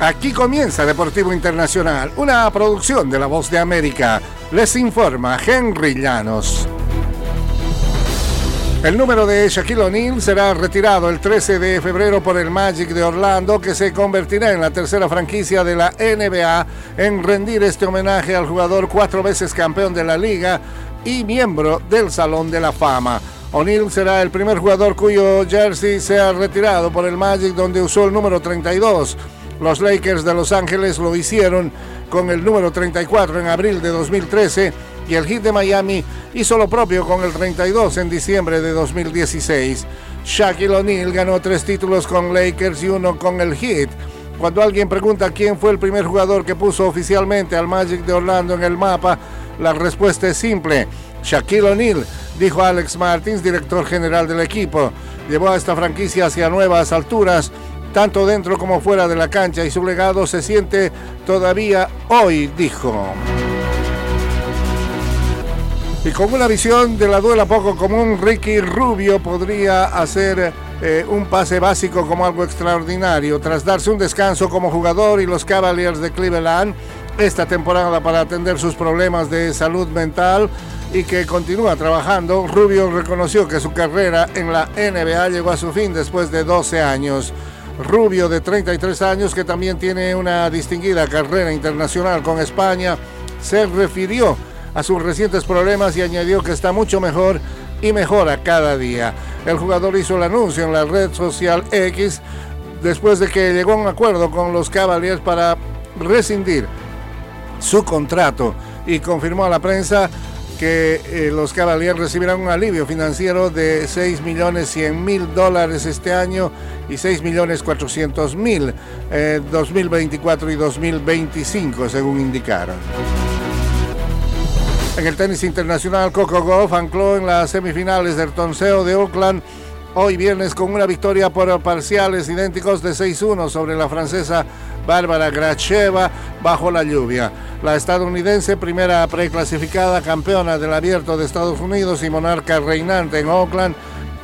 Aquí comienza Deportivo Internacional, una producción de La Voz de América. Les informa Henry Llanos. El número de Shaquille O'Neal será retirado el 13 de febrero por el Magic de Orlando, que se convertirá en la tercera franquicia de la NBA en rendir este homenaje al jugador cuatro veces campeón de la liga y miembro del Salón de la Fama. O'Neal será el primer jugador cuyo jersey sea retirado por el Magic, donde usó el número 32. Los Lakers de Los Ángeles lo hicieron con el número 34 en abril de 2013 y el Heat de Miami hizo lo propio con el 32 en diciembre de 2016. Shaquille O'Neal ganó tres títulos con Lakers y uno con el Heat. Cuando alguien pregunta quién fue el primer jugador que puso oficialmente al Magic de Orlando en el mapa, la respuesta es simple. Shaquille O'Neal, dijo Alex Martins, director general del equipo. Llevó a esta franquicia hacia nuevas alturas tanto dentro como fuera de la cancha, y su legado se siente todavía hoy, dijo. Y con una visión de la duela poco común, Ricky Rubio podría hacer eh, un pase básico como algo extraordinario. Tras darse un descanso como jugador y los Cavaliers de Cleveland esta temporada para atender sus problemas de salud mental y que continúa trabajando, Rubio reconoció que su carrera en la NBA llegó a su fin después de 12 años. Rubio, de 33 años, que también tiene una distinguida carrera internacional con España, se refirió a sus recientes problemas y añadió que está mucho mejor y mejora cada día. El jugador hizo el anuncio en la red social X después de que llegó a un acuerdo con los Cavaliers para rescindir su contrato y confirmó a la prensa que eh, los Cavaliers recibirán un alivio financiero de 6 millones 100 mil dólares este año y 6 millones 400 mil 2024 eh, y 2025, según indicaron. En el tenis internacional, Coco Golf ancló en las semifinales del torneo de Oakland hoy viernes con una victoria por parciales idénticos de 6-1 sobre la francesa Bárbara Gracheva bajo la lluvia. La estadounidense, primera preclasificada campeona del abierto de Estados Unidos y monarca reinante en Oakland,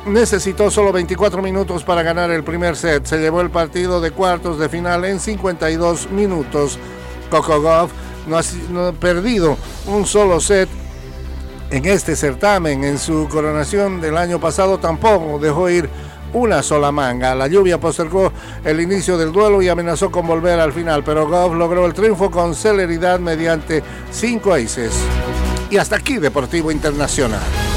necesitó solo 24 minutos para ganar el primer set. Se llevó el partido de cuartos de final en 52 minutos. Coco Goff no ha, perdido un solo set en este certamen. En su coronación del año pasado tampoco dejó ir una sola manga. La lluvia postergó el inicio del duelo y amenazó con volver al final, pero Goff logró el triunfo con celeridad mediante cinco aces. Y hasta aquí Deportivo Internacional.